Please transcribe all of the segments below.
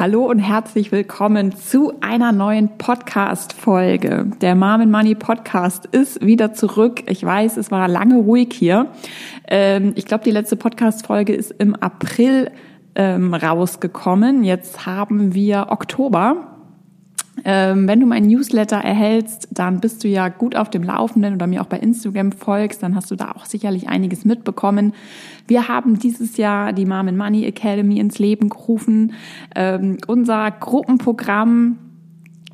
Hallo und herzlich willkommen zu einer neuen Podcast-Folge. Der Mom and Money Podcast ist wieder zurück. Ich weiß, es war lange ruhig hier. Ähm, ich glaube, die letzte Podcast-Folge ist im April ähm, rausgekommen. Jetzt haben wir Oktober. Ähm, wenn du meinen Newsletter erhältst, dann bist du ja gut auf dem Laufenden oder mir auch bei Instagram folgst, dann hast du da auch sicherlich einiges mitbekommen. Wir haben dieses Jahr die Mom and Money Academy ins Leben gerufen. Ähm, unser Gruppenprogramm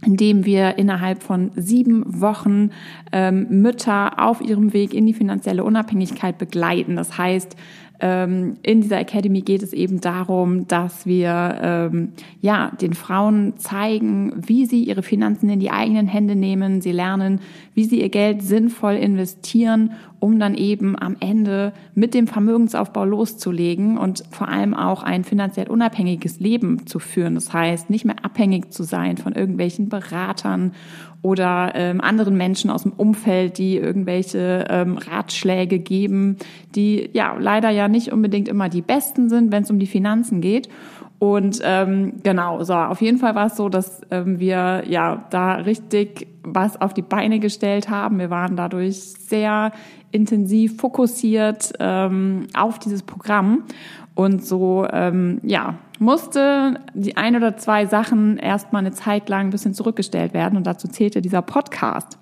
in dem wir innerhalb von sieben Wochen ähm, Mütter auf ihrem Weg in die finanzielle Unabhängigkeit begleiten. Das heißt, in dieser Academy geht es eben darum, dass wir ähm, ja den Frauen zeigen, wie sie ihre Finanzen in die eigenen Hände nehmen. Sie lernen, wie sie ihr Geld sinnvoll investieren, um dann eben am Ende mit dem Vermögensaufbau loszulegen und vor allem auch ein finanziell unabhängiges Leben zu führen. Das heißt, nicht mehr abhängig zu sein von irgendwelchen Beratern oder ähm, anderen Menschen aus dem Umfeld, die irgendwelche ähm, Ratschläge geben, die ja leider ja nicht unbedingt immer die besten sind, wenn es um die Finanzen geht. Und ähm, genau, so auf jeden Fall war es so, dass ähm, wir ja da richtig was auf die Beine gestellt haben. Wir waren dadurch sehr intensiv fokussiert ähm, auf dieses Programm und so ähm, ja musste die ein oder zwei Sachen erstmal eine Zeit lang ein bisschen zurückgestellt werden und dazu zählte dieser Podcast.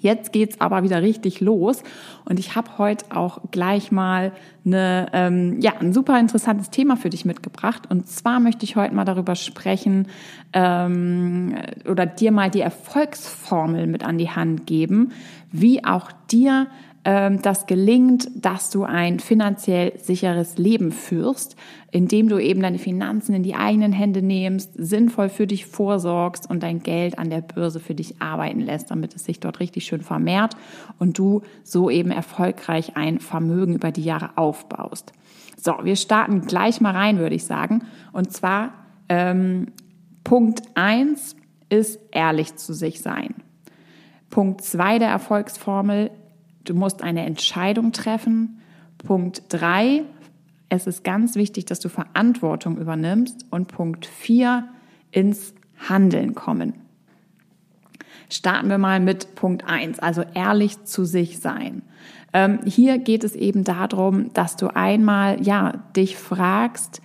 Jetzt geht's aber wieder richtig los und ich habe heute auch gleich mal eine, ähm, ja, ein super interessantes Thema für dich mitgebracht. Und zwar möchte ich heute mal darüber sprechen ähm, oder dir mal die Erfolgsformel mit an die Hand geben, wie auch dir das gelingt, dass du ein finanziell sicheres Leben führst, indem du eben deine Finanzen in die eigenen Hände nimmst, sinnvoll für dich vorsorgst und dein Geld an der Börse für dich arbeiten lässt, damit es sich dort richtig schön vermehrt und du so eben erfolgreich ein Vermögen über die Jahre aufbaust. So, wir starten gleich mal rein, würde ich sagen. Und zwar ähm, Punkt eins ist ehrlich zu sich sein. Punkt zwei der Erfolgsformel Du musst eine Entscheidung treffen. Punkt drei, es ist ganz wichtig, dass du Verantwortung übernimmst. Und Punkt vier, ins Handeln kommen. Starten wir mal mit Punkt eins, also ehrlich zu sich sein. Ähm, hier geht es eben darum, dass du einmal, ja, dich fragst,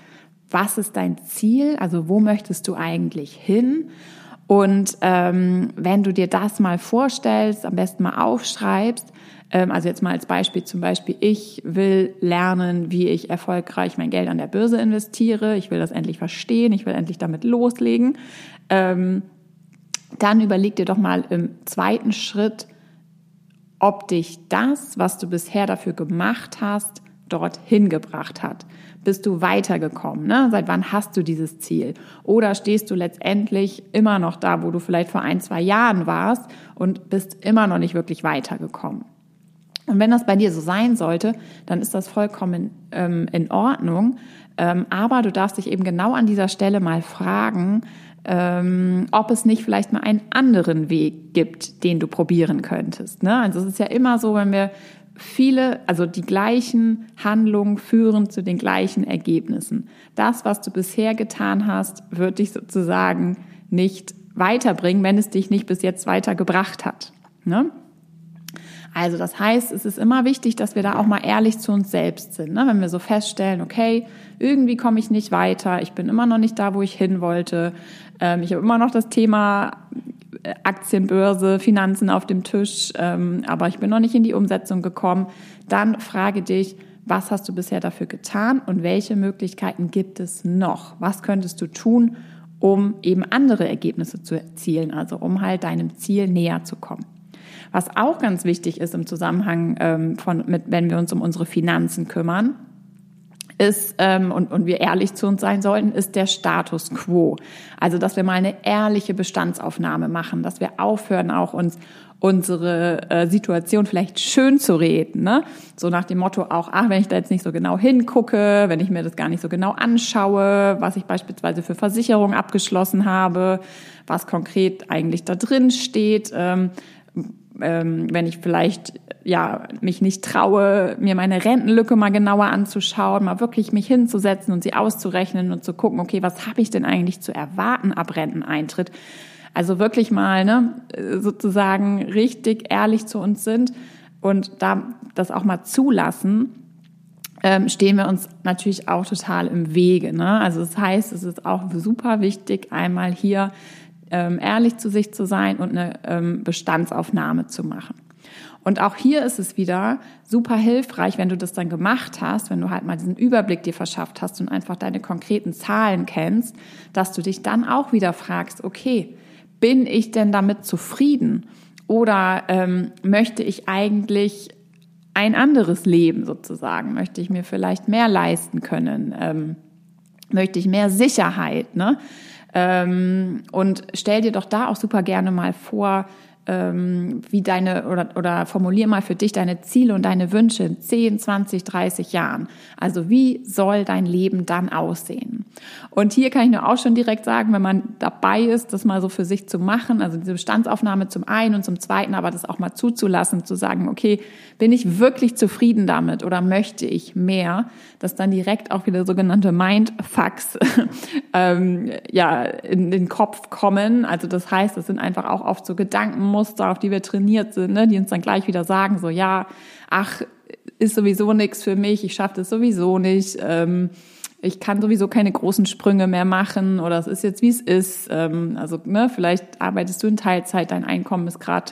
was ist dein Ziel? Also wo möchtest du eigentlich hin? Und ähm, wenn du dir das mal vorstellst, am besten mal aufschreibst, also jetzt mal als Beispiel zum Beispiel, ich will lernen, wie ich erfolgreich mein Geld an der Börse investiere. Ich will das endlich verstehen. Ich will endlich damit loslegen. Ähm, dann überleg dir doch mal im zweiten Schritt, ob dich das, was du bisher dafür gemacht hast, dorthin gebracht hat. Bist du weitergekommen? Ne? Seit wann hast du dieses Ziel? Oder stehst du letztendlich immer noch da, wo du vielleicht vor ein, zwei Jahren warst und bist immer noch nicht wirklich weitergekommen? Und wenn das bei dir so sein sollte, dann ist das vollkommen ähm, in Ordnung. Ähm, aber du darfst dich eben genau an dieser Stelle mal fragen, ähm, ob es nicht vielleicht mal einen anderen Weg gibt, den du probieren könntest. Ne? Also es ist ja immer so, wenn wir viele, also die gleichen Handlungen führen zu den gleichen Ergebnissen. Das, was du bisher getan hast, wird dich sozusagen nicht weiterbringen, wenn es dich nicht bis jetzt weitergebracht hat. Ne? Also das heißt, es ist immer wichtig, dass wir da auch mal ehrlich zu uns selbst sind. Ne? Wenn wir so feststellen, okay, irgendwie komme ich nicht weiter, ich bin immer noch nicht da, wo ich hin wollte, ähm, ich habe immer noch das Thema äh, Aktienbörse, Finanzen auf dem Tisch, ähm, aber ich bin noch nicht in die Umsetzung gekommen, dann frage dich, was hast du bisher dafür getan und welche Möglichkeiten gibt es noch? Was könntest du tun, um eben andere Ergebnisse zu erzielen, also um halt deinem Ziel näher zu kommen? Was auch ganz wichtig ist im Zusammenhang ähm, von, mit, wenn wir uns um unsere Finanzen kümmern, ist, ähm, und, und wir ehrlich zu uns sein sollten, ist der Status quo. Also, dass wir mal eine ehrliche Bestandsaufnahme machen, dass wir aufhören, auch uns unsere äh, Situation vielleicht schön zu reden. Ne? So nach dem Motto auch, ach, wenn ich da jetzt nicht so genau hingucke, wenn ich mir das gar nicht so genau anschaue, was ich beispielsweise für Versicherung abgeschlossen habe, was konkret eigentlich da drin steht, ähm, ähm, wenn ich vielleicht ja mich nicht traue, mir meine Rentenlücke mal genauer anzuschauen, mal wirklich mich hinzusetzen und sie auszurechnen und zu gucken, okay, was habe ich denn eigentlich zu erwarten ab Renteneintritt? Also wirklich mal ne, sozusagen richtig ehrlich zu uns sind und da das auch mal zulassen, ähm, stehen wir uns natürlich auch total im Wege. Ne? Also das heißt, es ist auch super wichtig, einmal hier ähm, ehrlich zu sich zu sein und eine ähm, Bestandsaufnahme zu machen. Und auch hier ist es wieder super hilfreich, wenn du das dann gemacht hast, wenn du halt mal diesen Überblick dir verschafft hast und einfach deine konkreten Zahlen kennst, dass du dich dann auch wieder fragst, okay, bin ich denn damit zufrieden? Oder ähm, möchte ich eigentlich ein anderes Leben sozusagen? Möchte ich mir vielleicht mehr leisten können? Ähm, möchte ich mehr Sicherheit? Ne? Ähm, und stell dir doch da auch super gerne mal vor, ähm, wie deine oder, oder formulier mal für dich deine Ziele und deine Wünsche in 10, 20, 30 Jahren. Also wie soll dein Leben dann aussehen? Und hier kann ich nur auch schon direkt sagen, wenn man dabei ist, das mal so für sich zu machen, also diese Bestandsaufnahme zum einen und zum zweiten, aber das auch mal zuzulassen, zu sagen, okay, bin ich wirklich zufrieden damit oder möchte ich mehr, dass dann direkt auch wieder sogenannte Mindfucks ähm, ja, in den Kopf kommen. Also das heißt, das sind einfach auch oft so Gedankenmuster, auf die wir trainiert sind, ne, die uns dann gleich wieder sagen, so ja, ach, ist sowieso nichts für mich, ich schaffe das sowieso nicht. Ähm, ich kann sowieso keine großen Sprünge mehr machen oder es ist jetzt wie es ist. Ähm, also ne, vielleicht arbeitest du in Teilzeit, dein Einkommen ist gerade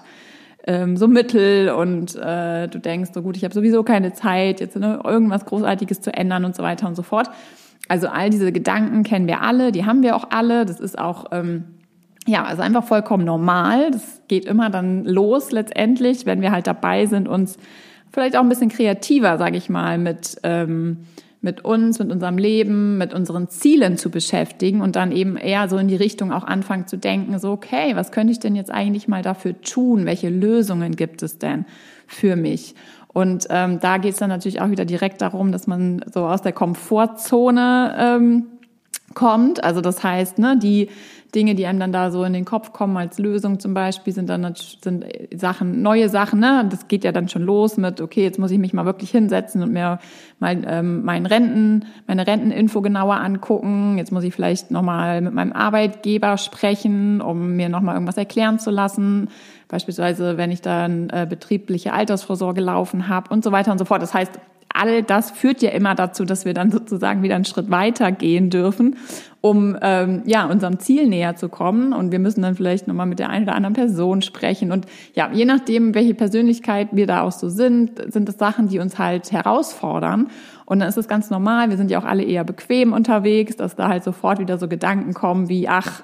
ähm, so mittel und äh, du denkst, so gut, ich habe sowieso keine Zeit, jetzt ne, irgendwas Großartiges zu ändern und so weiter und so fort. Also all diese Gedanken kennen wir alle, die haben wir auch alle. Das ist auch ähm, ja, also einfach vollkommen normal. Das geht immer dann los letztendlich, wenn wir halt dabei sind, uns vielleicht auch ein bisschen kreativer, sage ich mal, mit ähm, mit uns, mit unserem Leben, mit unseren Zielen zu beschäftigen und dann eben eher so in die Richtung auch anfangen zu denken, so, okay, was könnte ich denn jetzt eigentlich mal dafür tun? Welche Lösungen gibt es denn für mich? Und ähm, da geht es dann natürlich auch wieder direkt darum, dass man so aus der Komfortzone ähm, kommt. Also das heißt, ne, die Dinge, die einem dann da so in den Kopf kommen als Lösung zum Beispiel, sind dann sind Sachen, neue Sachen. Ne? Das geht ja dann schon los mit, okay, jetzt muss ich mich mal wirklich hinsetzen und mir mal ähm, meinen Renten, meine Renteninfo genauer angucken. Jetzt muss ich vielleicht nochmal mit meinem Arbeitgeber sprechen, um mir nochmal irgendwas erklären zu lassen. Beispielsweise, wenn ich dann äh, betriebliche Altersvorsorge laufen habe und so weiter und so fort. Das heißt, all das führt ja immer dazu, dass wir dann sozusagen wieder einen Schritt weiter gehen dürfen, um ähm, ja unserem Ziel näher zu kommen. Und wir müssen dann vielleicht nochmal mit der einen oder anderen Person sprechen. Und ja, je nachdem, welche Persönlichkeit wir da auch so sind, sind es Sachen, die uns halt herausfordern. Und dann ist es ganz normal. Wir sind ja auch alle eher bequem unterwegs, dass da halt sofort wieder so Gedanken kommen wie, ach,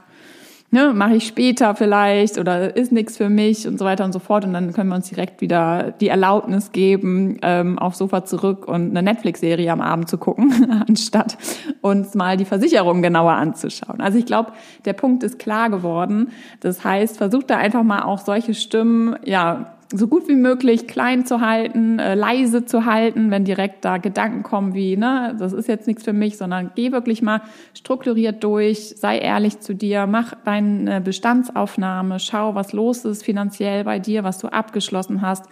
ne, mache ich später vielleicht oder ist nichts für mich und so weiter und so fort. Und dann können wir uns direkt wieder die Erlaubnis geben, ähm, aufs Sofa zurück und eine Netflix-Serie am Abend zu gucken, anstatt uns mal die Versicherung genauer anzuschauen. Also ich glaube, der Punkt ist klar geworden. Das heißt, versucht da einfach mal auch solche Stimmen, ja, so gut wie möglich klein zu halten, äh, leise zu halten, wenn direkt da Gedanken kommen wie, ne, das ist jetzt nichts für mich, sondern geh wirklich mal strukturiert durch, sei ehrlich zu dir, mach deine Bestandsaufnahme, schau, was los ist finanziell bei dir, was du abgeschlossen hast,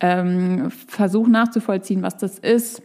ähm, versuch nachzuvollziehen, was das ist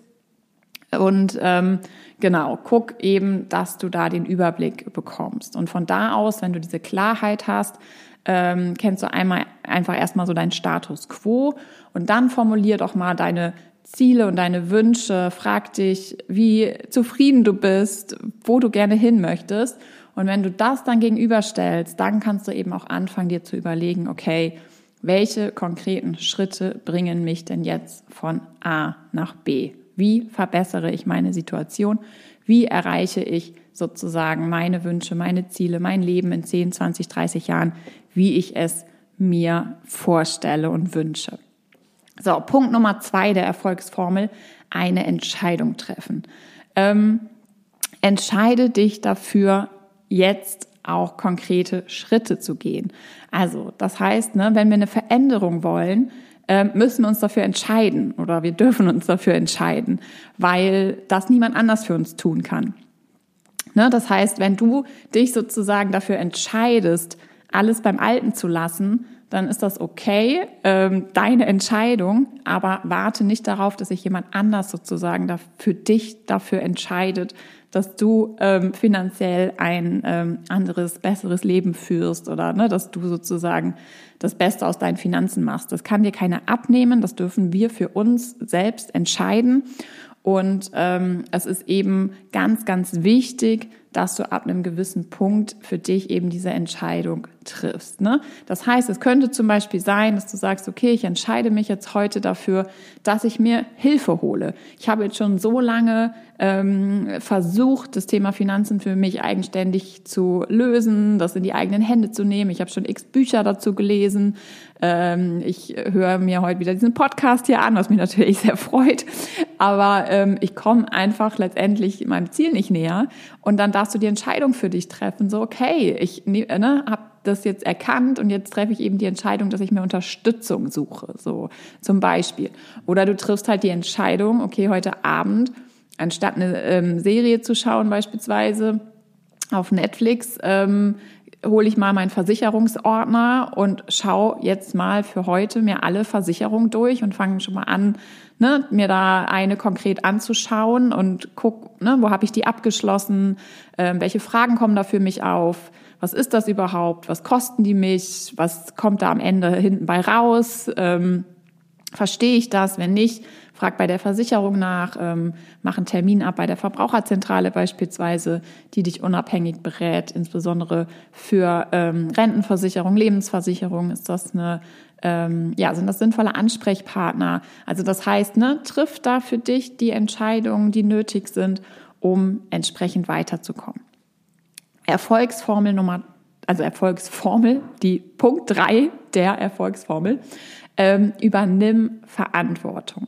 und ähm, genau, guck eben, dass du da den Überblick bekommst. Und von da aus, wenn du diese Klarheit hast, ähm, kennst du einmal einfach erstmal so deinen Status quo und dann formulier doch mal deine Ziele und deine Wünsche, frag dich, wie zufrieden du bist, wo du gerne hin möchtest. Und wenn du das dann gegenüberstellst, dann kannst du eben auch anfangen, dir zu überlegen, okay, welche konkreten Schritte bringen mich denn jetzt von A nach B? Wie verbessere ich meine Situation? Wie erreiche ich sozusagen meine Wünsche, meine Ziele, mein Leben in 10, 20, 30 Jahren, wie ich es mir vorstelle und wünsche. So, Punkt Nummer zwei der Erfolgsformel, eine Entscheidung treffen. Ähm, entscheide dich dafür, jetzt auch konkrete Schritte zu gehen. Also, das heißt, ne, wenn wir eine Veränderung wollen, ähm, müssen wir uns dafür entscheiden oder wir dürfen uns dafür entscheiden, weil das niemand anders für uns tun kann. Ne, das heißt, wenn du dich sozusagen dafür entscheidest, alles beim Alten zu lassen, dann ist das okay, ähm, deine Entscheidung, aber warte nicht darauf, dass sich jemand anders sozusagen da für dich dafür entscheidet, dass du ähm, finanziell ein ähm, anderes, besseres Leben führst oder ne, dass du sozusagen das Beste aus deinen Finanzen machst. Das kann dir keiner abnehmen, das dürfen wir für uns selbst entscheiden. Und ähm, es ist eben ganz, ganz wichtig, dass du ab einem gewissen Punkt für dich eben diese Entscheidung triffst. Ne? Das heißt, es könnte zum Beispiel sein, dass du sagst, okay, ich entscheide mich jetzt heute dafür, dass ich mir Hilfe hole. Ich habe jetzt schon so lange ähm, versucht, das Thema Finanzen für mich eigenständig zu lösen, das in die eigenen Hände zu nehmen. Ich habe schon x Bücher dazu gelesen. Ähm, ich höre mir heute wieder diesen Podcast hier an, was mich natürlich sehr freut. Aber ähm, ich komme einfach letztendlich meinem Ziel nicht näher. Und dann darfst du die Entscheidung für dich treffen. So, okay, ich ne, ne habe das jetzt erkannt und jetzt treffe ich eben die Entscheidung, dass ich mir Unterstützung suche. So zum Beispiel. Oder du triffst halt die Entscheidung, okay, heute Abend, anstatt eine ähm, Serie zu schauen beispielsweise auf Netflix, ähm, hole ich mal meinen Versicherungsordner und schaue jetzt mal für heute mir alle Versicherungen durch und fange schon mal an, ne, mir da eine konkret anzuschauen und guck, ne, wo habe ich die abgeschlossen, äh, welche Fragen kommen da für mich auf, was ist das überhaupt, was kosten die mich, was kommt da am Ende hinten bei raus, ähm, verstehe ich das, wenn nicht, frag bei der Versicherung nach, ähm, mach einen Termin ab bei der Verbraucherzentrale beispielsweise, die dich unabhängig berät, insbesondere für ähm, Rentenversicherung, Lebensversicherung. Ist das eine, ähm, ja, sind das sinnvolle Ansprechpartner. Also das heißt, ne, triff da für dich die Entscheidungen, die nötig sind, um entsprechend weiterzukommen. Erfolgsformel Nummer, also Erfolgsformel, die Punkt drei der Erfolgsformel, ähm, übernimm Verantwortung.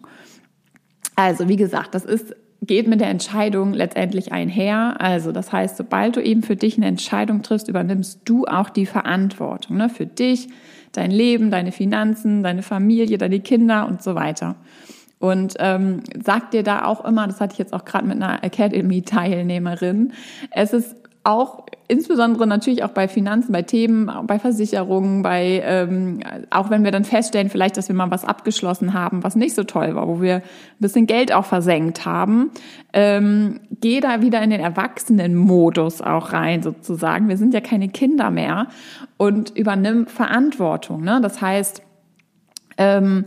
Also wie gesagt, das ist geht mit der Entscheidung letztendlich einher. Also das heißt, sobald du eben für dich eine Entscheidung triffst, übernimmst du auch die Verantwortung ne, für dich, dein Leben, deine Finanzen, deine Familie, deine Kinder und so weiter. Und ähm, sag dir da auch immer, das hatte ich jetzt auch gerade mit einer Academy-Teilnehmerin, es ist auch insbesondere natürlich auch bei Finanzen, bei Themen, bei Versicherungen, bei ähm, auch wenn wir dann feststellen, vielleicht, dass wir mal was abgeschlossen haben, was nicht so toll war, wo wir ein bisschen Geld auch versenkt haben, ähm, geh da wieder in den Erwachsenenmodus auch rein sozusagen. Wir sind ja keine Kinder mehr und übernimm Verantwortung. Ne? Das heißt, ähm,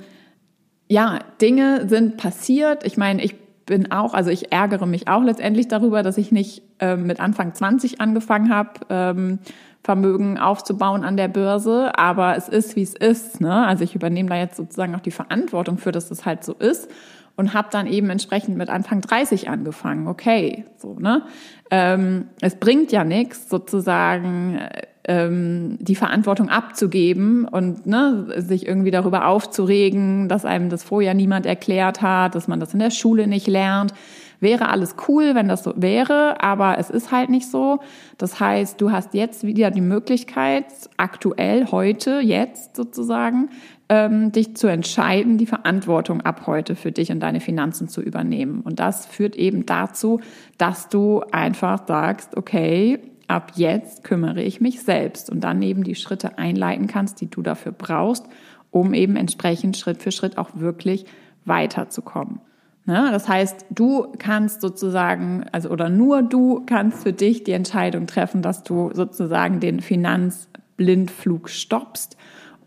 ja, Dinge sind passiert. Ich meine, ich bin auch, also ich ärgere mich auch letztendlich darüber, dass ich nicht ähm, mit Anfang 20 angefangen habe, ähm, Vermögen aufzubauen an der Börse. Aber es ist, wie es ist. Ne? Also ich übernehme da jetzt sozusagen auch die Verantwortung für, dass das halt so ist und habe dann eben entsprechend mit Anfang 30 angefangen. Okay, so ne. Ähm, es bringt ja nichts sozusagen ähm, die Verantwortung abzugeben und ne, sich irgendwie darüber aufzuregen, dass einem das vorher niemand erklärt hat, dass man das in der Schule nicht lernt. Wäre alles cool, wenn das so wäre, aber es ist halt nicht so. Das heißt, du hast jetzt wieder die Möglichkeit, aktuell, heute, jetzt sozusagen, ähm, dich zu entscheiden, die Verantwortung ab heute für dich und deine Finanzen zu übernehmen. Und das führt eben dazu, dass du einfach sagst, okay, ab jetzt kümmere ich mich selbst und dann eben die Schritte einleiten kannst, die du dafür brauchst, um eben entsprechend Schritt für Schritt auch wirklich weiterzukommen. Ne? Das heißt, du kannst sozusagen, also oder nur du kannst für dich die Entscheidung treffen, dass du sozusagen den Finanzblindflug stoppst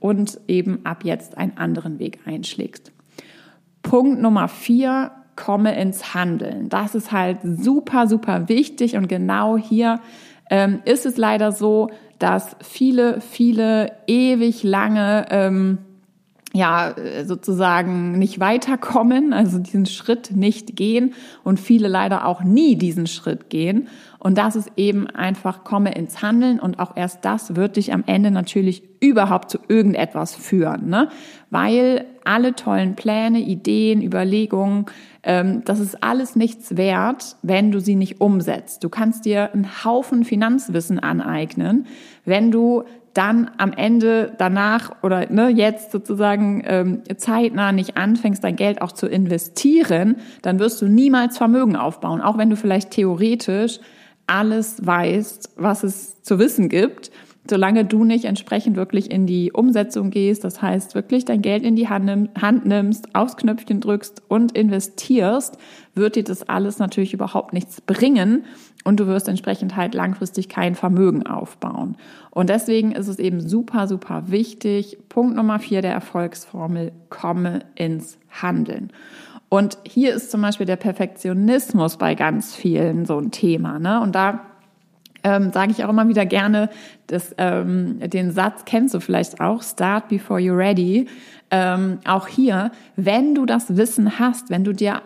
und eben ab jetzt einen anderen Weg einschlägst. Punkt Nummer vier, komme ins Handeln. Das ist halt super, super wichtig und genau hier ähm, ist es leider so, dass viele, viele ewig lange ähm, ja sozusagen nicht weiterkommen, also diesen Schritt nicht gehen und viele leider auch nie diesen Schritt gehen. Und das ist eben einfach, komme ins Handeln und auch erst das wird dich am Ende natürlich überhaupt zu irgendetwas führen, ne? Weil alle tollen Pläne, Ideen, Überlegungen, ähm, das ist alles nichts wert, wenn du sie nicht umsetzt. Du kannst dir einen Haufen Finanzwissen aneignen, wenn du dann am Ende danach oder ne, jetzt sozusagen ähm, zeitnah nicht anfängst, dein Geld auch zu investieren, dann wirst du niemals Vermögen aufbauen, auch wenn du vielleicht theoretisch alles weißt, was es zu wissen gibt solange du nicht entsprechend wirklich in die Umsetzung gehst, das heißt wirklich dein Geld in die Hand nimmst, aufs Knöpfchen drückst und investierst, wird dir das alles natürlich überhaupt nichts bringen und du wirst entsprechend halt langfristig kein Vermögen aufbauen. Und deswegen ist es eben super, super wichtig. Punkt Nummer vier der Erfolgsformel, komme ins Handeln. Und hier ist zum Beispiel der Perfektionismus bei ganz vielen so ein Thema. Ne? Und da ähm, sage ich auch immer wieder gerne, dass, ähm, den Satz kennst du vielleicht auch, start before you're ready. Ähm, auch hier, wenn du das Wissen hast, wenn du dir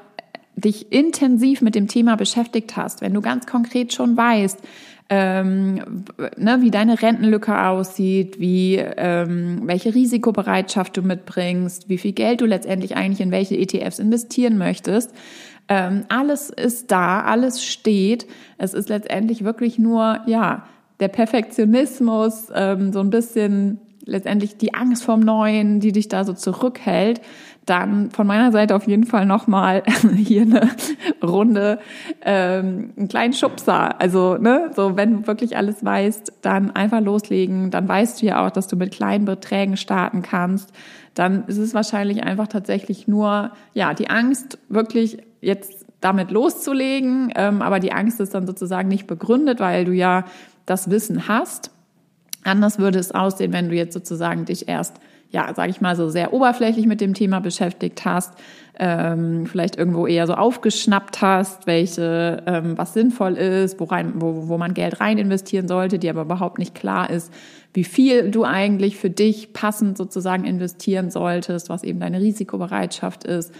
dich intensiv mit dem Thema beschäftigt hast, wenn du ganz konkret schon weißt, ähm, ne, wie deine Rentenlücke aussieht, wie ähm, welche Risikobereitschaft du mitbringst, wie viel Geld du letztendlich eigentlich in welche ETFs investieren möchtest, ähm, alles ist da, alles steht. Es ist letztendlich wirklich nur, ja, der Perfektionismus, ähm, so ein bisschen letztendlich die Angst vorm Neuen, die dich da so zurückhält. Dann von meiner Seite auf jeden Fall nochmal hier eine Runde, ähm, einen kleinen Schubser. Also, ne, so wenn du wirklich alles weißt, dann einfach loslegen. Dann weißt du ja auch, dass du mit kleinen Beträgen starten kannst. Dann ist es wahrscheinlich einfach tatsächlich nur, ja, die Angst, wirklich jetzt damit loszulegen, ähm, aber die Angst ist dann sozusagen nicht begründet, weil du ja das Wissen hast. Anders würde es aussehen, wenn du jetzt sozusagen dich erst, ja, sage ich mal so sehr oberflächlich mit dem Thema beschäftigt hast, ähm, vielleicht irgendwo eher so aufgeschnappt hast, welche ähm, was sinnvoll ist, wo, rein, wo, wo man Geld rein investieren sollte, die aber überhaupt nicht klar ist, wie viel du eigentlich für dich passend sozusagen investieren solltest, was eben deine Risikobereitschaft ist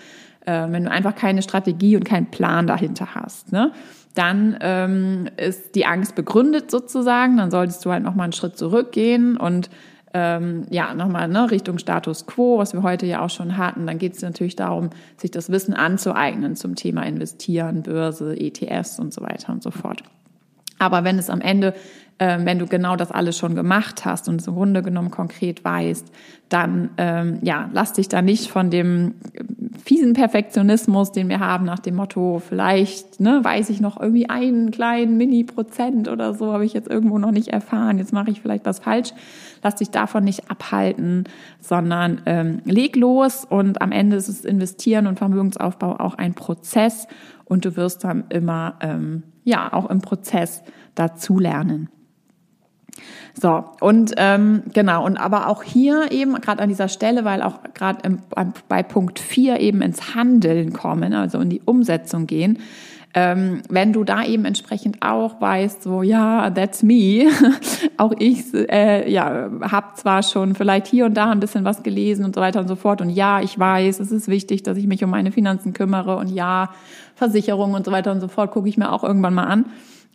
äh, wenn du einfach keine Strategie und keinen Plan dahinter hast, ne? dann ähm, ist die Angst begründet sozusagen. Dann solltest du halt nochmal einen Schritt zurückgehen und ähm, ja, nochmal ne, Richtung Status quo, was wir heute ja auch schon hatten. Dann geht es natürlich darum, sich das Wissen anzueignen zum Thema Investieren, Börse, ETFs und so weiter und so fort. Aber wenn es am Ende ähm, wenn du genau das alles schon gemacht hast und es im Grunde genommen konkret weißt, dann ähm, ja, lass dich da nicht von dem fiesen Perfektionismus, den wir haben, nach dem Motto, vielleicht ne, weiß ich noch irgendwie einen kleinen Mini-Prozent oder so, habe ich jetzt irgendwo noch nicht erfahren, jetzt mache ich vielleicht was falsch. Lass dich davon nicht abhalten, sondern ähm, leg los und am Ende ist es Investieren und Vermögensaufbau auch ein Prozess und du wirst dann immer ähm, ja auch im Prozess dazulernen. So, und ähm, genau, und aber auch hier eben, gerade an dieser Stelle, weil auch gerade bei Punkt 4 eben ins Handeln kommen, also in die Umsetzung gehen, ähm, wenn du da eben entsprechend auch weißt, so ja, that's me, auch ich äh, ja, habe zwar schon vielleicht hier und da ein bisschen was gelesen und so weiter und so fort. Und ja, ich weiß, es ist wichtig, dass ich mich um meine Finanzen kümmere. Und ja, Versicherung und so weiter und so fort gucke ich mir auch irgendwann mal an.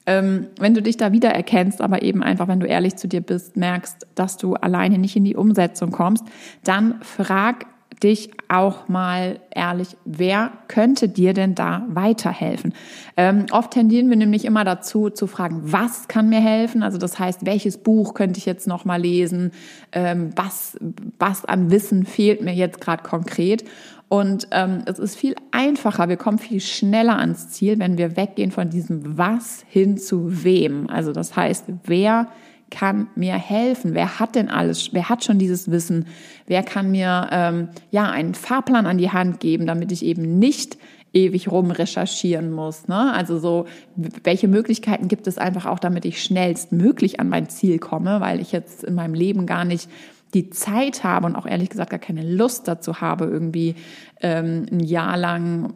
Ähm, wenn du dich da wiedererkennst, aber eben einfach, wenn du ehrlich zu dir bist, merkst, dass du alleine nicht in die Umsetzung kommst, dann frag dich auch mal ehrlich, wer könnte dir denn da weiterhelfen? Ähm, oft tendieren wir nämlich immer dazu zu fragen, was kann mir helfen? Also das heißt, welches Buch könnte ich jetzt noch mal lesen? Ähm, was was an Wissen fehlt mir jetzt gerade konkret? Und ähm, es ist viel einfacher, wir kommen viel schneller ans Ziel, wenn wir weggehen von diesem Was hin zu wem. Also das heißt, wer kann mir helfen? Wer hat denn alles? Wer hat schon dieses Wissen? Wer kann mir ähm, ja einen Fahrplan an die Hand geben, damit ich eben nicht ewig rum recherchieren muss. Ne? Also so, welche Möglichkeiten gibt es einfach auch, damit ich schnellstmöglich an mein Ziel komme, weil ich jetzt in meinem Leben gar nicht die Zeit habe und auch ehrlich gesagt gar keine Lust dazu habe, irgendwie ähm, ein Jahr lang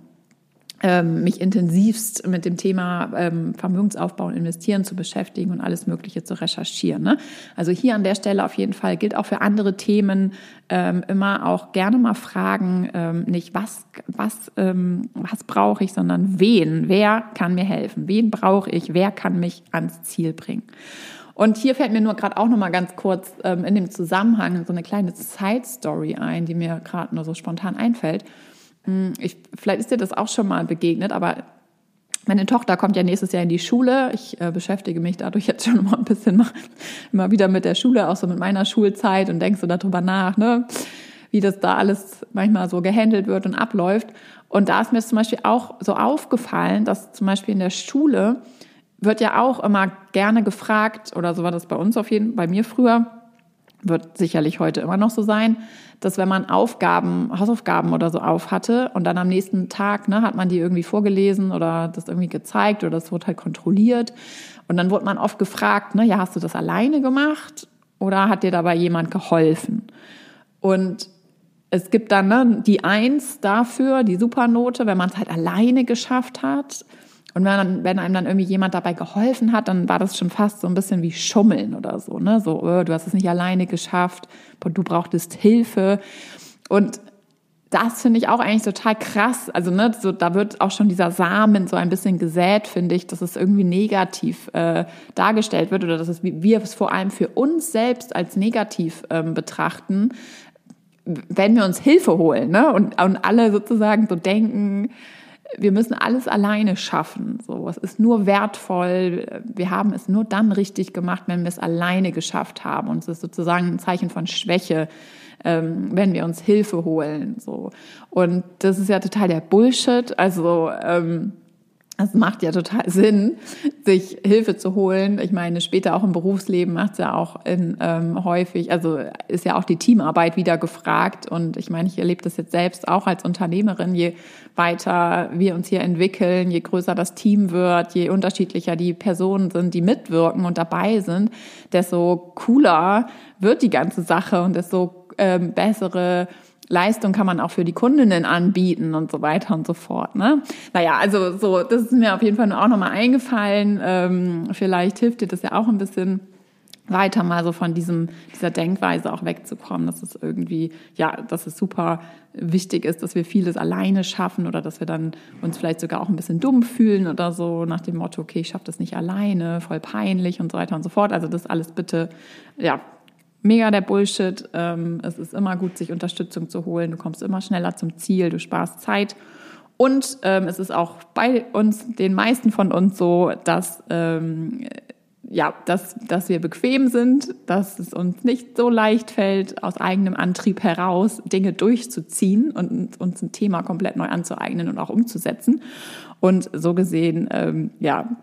mich intensivst mit dem Thema ähm, Vermögensaufbau und Investieren zu beschäftigen und alles Mögliche zu recherchieren. Ne? Also hier an der Stelle auf jeden Fall gilt auch für andere Themen ähm, immer auch gerne mal fragen, ähm, nicht was, was, ähm, was brauche ich, sondern wen, wer kann mir helfen, wen brauche ich, wer kann mich ans Ziel bringen. Und hier fällt mir nur gerade auch noch mal ganz kurz ähm, in dem Zusammenhang so eine kleine Side Story ein, die mir gerade nur so spontan einfällt. Hm, ich, vielleicht ist dir das auch schon mal begegnet, aber meine Tochter kommt ja nächstes Jahr in die Schule. Ich äh, beschäftige mich dadurch jetzt schon mal ein bisschen mal, immer wieder mit der Schule, auch so mit meiner Schulzeit und denke so darüber nach, ne, wie das da alles manchmal so gehandelt wird und abläuft. Und da ist mir zum Beispiel auch so aufgefallen, dass zum Beispiel in der Schule wird ja auch immer gerne gefragt, oder so war das bei uns auf jeden Fall, bei mir früher, wird sicherlich heute immer noch so sein, dass wenn man Aufgaben, Hausaufgaben oder so auf hatte und dann am nächsten Tag ne, hat man die irgendwie vorgelesen oder das irgendwie gezeigt oder das wurde halt kontrolliert und dann wurde man oft gefragt, ne, ja, hast du das alleine gemacht oder hat dir dabei jemand geholfen? Und es gibt dann ne, die Eins dafür, die Supernote, wenn man es halt alleine geschafft hat. Und wenn, wenn einem dann irgendwie jemand dabei geholfen hat, dann war das schon fast so ein bisschen wie Schummeln oder so, ne? So, oh, du hast es nicht alleine geschafft, du brauchtest Hilfe. Und das finde ich auch eigentlich total krass. Also, ne, so, da wird auch schon dieser Samen so ein bisschen gesät, finde ich, dass es irgendwie negativ äh, dargestellt wird oder dass es, wir es vor allem für uns selbst als negativ ähm, betrachten, wenn wir uns Hilfe holen, ne? Und, und alle sozusagen so denken, wir müssen alles alleine schaffen. So, es ist nur wertvoll. Wir haben es nur dann richtig gemacht, wenn wir es alleine geschafft haben. Und es ist sozusagen ein Zeichen von Schwäche, ähm, wenn wir uns Hilfe holen. So. Und das ist ja total der Bullshit. Also, ähm, es macht ja total Sinn, sich Hilfe zu holen. Ich meine, später auch im Berufsleben macht es ja auch in, ähm, häufig, also ist ja auch die Teamarbeit wieder gefragt. Und ich meine, ich erlebe das jetzt selbst auch als Unternehmerin. Je weiter wir uns hier entwickeln, je größer das Team wird, je unterschiedlicher die Personen sind, die mitwirken und dabei sind, desto cooler wird die ganze Sache und desto ähm, bessere Leistung kann man auch für die Kundinnen anbieten und so weiter und so fort. Ne? Naja, also so, das ist mir auf jeden Fall auch nochmal eingefallen. Ähm, vielleicht hilft dir das ja auch ein bisschen weiter mal so von diesem, dieser Denkweise auch wegzukommen, dass es irgendwie, ja, dass es super wichtig ist, dass wir vieles alleine schaffen oder dass wir dann uns vielleicht sogar auch ein bisschen dumm fühlen oder so nach dem Motto, okay, ich schaffe das nicht alleine, voll peinlich und so weiter und so fort. Also das alles bitte, ja, mega der Bullshit. Ähm, es ist immer gut, sich Unterstützung zu holen. Du kommst immer schneller zum Ziel, du sparst Zeit. Und ähm, es ist auch bei uns, den meisten von uns so, dass, ähm, ja, dass, dass wir bequem sind, dass es uns nicht so leicht fällt, aus eigenem Antrieb heraus Dinge durchzuziehen und uns ein Thema komplett neu anzueignen und auch umzusetzen. Und so gesehen, ja,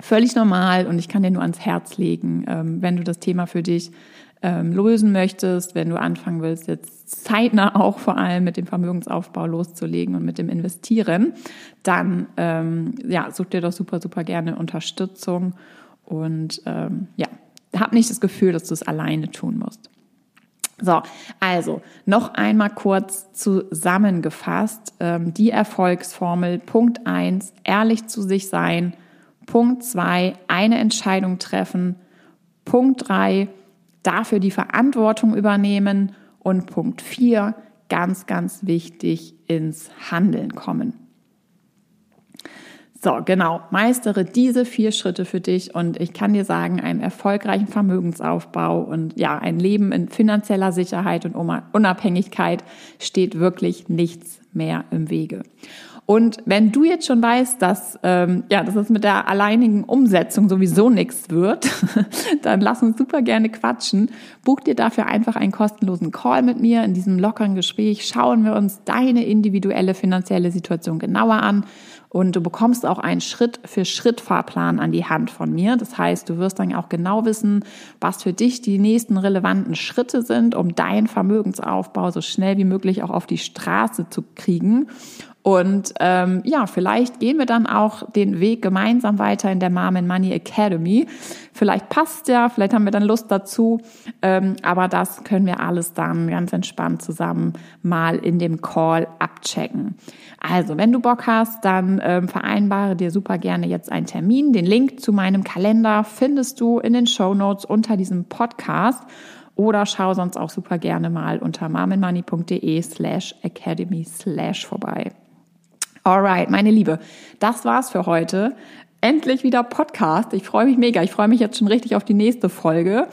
völlig normal und ich kann dir nur ans Herz legen, wenn du das Thema für dich ähm, lösen möchtest, wenn du anfangen willst, jetzt zeitnah auch vor allem mit dem Vermögensaufbau loszulegen und mit dem Investieren, dann ähm, ja, such dir doch super, super gerne Unterstützung und ähm, ja, hab nicht das Gefühl, dass du es alleine tun musst. So, also noch einmal kurz zusammengefasst. Ähm, die Erfolgsformel Punkt eins: ehrlich zu sich sein. Punkt zwei: eine Entscheidung treffen. Punkt drei: dafür die Verantwortung übernehmen und Punkt 4, ganz, ganz wichtig, ins Handeln kommen. So, genau, meistere diese vier Schritte für dich und ich kann dir sagen, einen erfolgreichen Vermögensaufbau und ja, ein Leben in finanzieller Sicherheit und Unabhängigkeit steht wirklich nichts mehr im Wege. Und wenn du jetzt schon weißt, dass, ähm, ja, dass es mit der alleinigen Umsetzung sowieso nichts wird, dann lass uns super gerne quatschen. Buch dir dafür einfach einen kostenlosen Call mit mir. In diesem lockeren Gespräch schauen wir uns deine individuelle finanzielle Situation genauer an. Und du bekommst auch einen Schritt-für-Schritt-Fahrplan an die Hand von mir. Das heißt, du wirst dann auch genau wissen, was für dich die nächsten relevanten Schritte sind, um deinen Vermögensaufbau so schnell wie möglich auch auf die Straße zu kriegen. Und ähm, ja, vielleicht gehen wir dann auch den Weg gemeinsam weiter in der Mom and Money Academy. Vielleicht passt ja, vielleicht haben wir dann Lust dazu. Ähm, aber das können wir alles dann ganz entspannt zusammen mal in dem Call abchecken. Also, wenn du Bock hast, dann ähm, vereinbare dir super gerne jetzt einen Termin. Den Link zu meinem Kalender findest du in den Show Notes unter diesem Podcast oder schau sonst auch super gerne mal unter marmenmoney.de slash academy slash vorbei. Alright, meine Liebe, das war's für heute. Endlich wieder Podcast. Ich freue mich mega. Ich freue mich jetzt schon richtig auf die nächste Folge.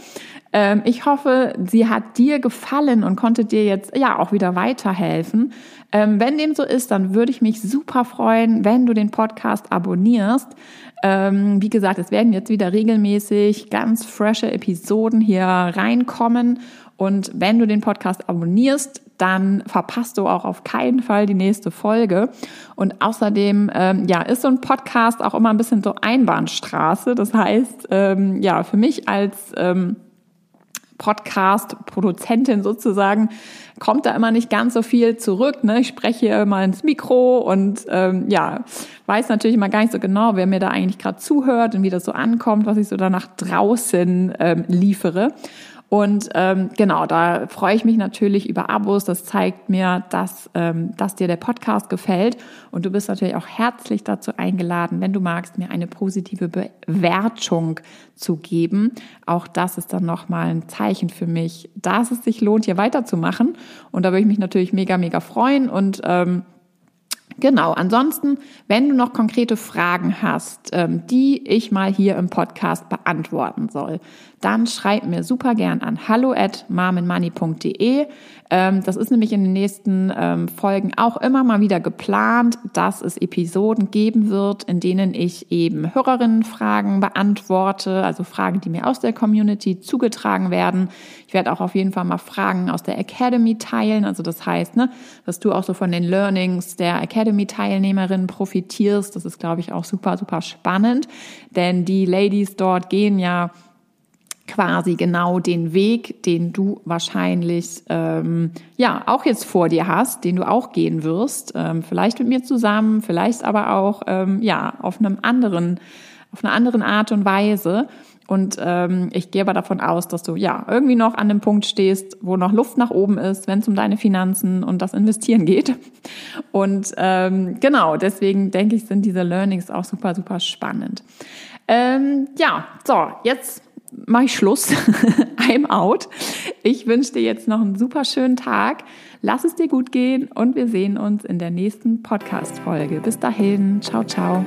Ähm, ich hoffe, sie hat dir gefallen und konnte dir jetzt ja auch wieder weiterhelfen. Ähm, wenn dem so ist, dann würde ich mich super freuen, wenn du den Podcast abonnierst. Ähm, wie gesagt, es werden jetzt wieder regelmäßig ganz frische Episoden hier reinkommen. Und wenn du den Podcast abonnierst, dann verpasst du auch auf keinen Fall die nächste Folge. Und außerdem, ähm, ja, ist so ein Podcast auch immer ein bisschen so Einbahnstraße. Das heißt, ähm, ja, für mich als ähm, Podcast-Produzentin sozusagen, kommt da immer nicht ganz so viel zurück. Ne? Ich spreche mal ins Mikro und ähm, ja, weiß natürlich immer gar nicht so genau, wer mir da eigentlich gerade zuhört und wie das so ankommt, was ich so danach draußen ähm, liefere. Und ähm, genau, da freue ich mich natürlich über Abos. Das zeigt mir, dass, ähm, dass dir der Podcast gefällt. Und du bist natürlich auch herzlich dazu eingeladen, wenn du magst, mir eine positive Bewertung zu geben. Auch das ist dann nochmal ein Zeichen für mich, dass es sich lohnt, hier weiterzumachen. Und da würde ich mich natürlich mega, mega freuen. Und ähm, Genau, ansonsten, wenn du noch konkrete Fragen hast, ähm, die ich mal hier im Podcast beantworten soll, dann schreib mir super gern an hallo at marmenmoney.de. Ähm, das ist nämlich in den nächsten ähm, Folgen auch immer mal wieder geplant, dass es Episoden geben wird, in denen ich eben Hörerinnenfragen beantworte, also Fragen, die mir aus der Community zugetragen werden. Werde auch auf jeden Fall mal Fragen aus der Academy teilen, also das heißt, ne, dass du auch so von den Learnings der Academy-Teilnehmerinnen profitierst. Das ist, glaube ich, auch super, super spannend, denn die Ladies dort gehen ja quasi genau den Weg, den du wahrscheinlich ähm, ja auch jetzt vor dir hast, den du auch gehen wirst, ähm, vielleicht mit mir zusammen, vielleicht aber auch ähm, ja auf einem anderen, auf einer anderen Art und Weise. Und ähm, ich gehe aber davon aus, dass du ja irgendwie noch an dem Punkt stehst, wo noch Luft nach oben ist, wenn es um deine Finanzen und das Investieren geht. Und ähm, genau, deswegen denke ich, sind diese Learnings auch super, super spannend. Ähm, ja, so, jetzt mache ich Schluss. I'm out. Ich wünsche dir jetzt noch einen super schönen Tag. Lass es dir gut gehen und wir sehen uns in der nächsten Podcast-Folge. Bis dahin. Ciao, ciao.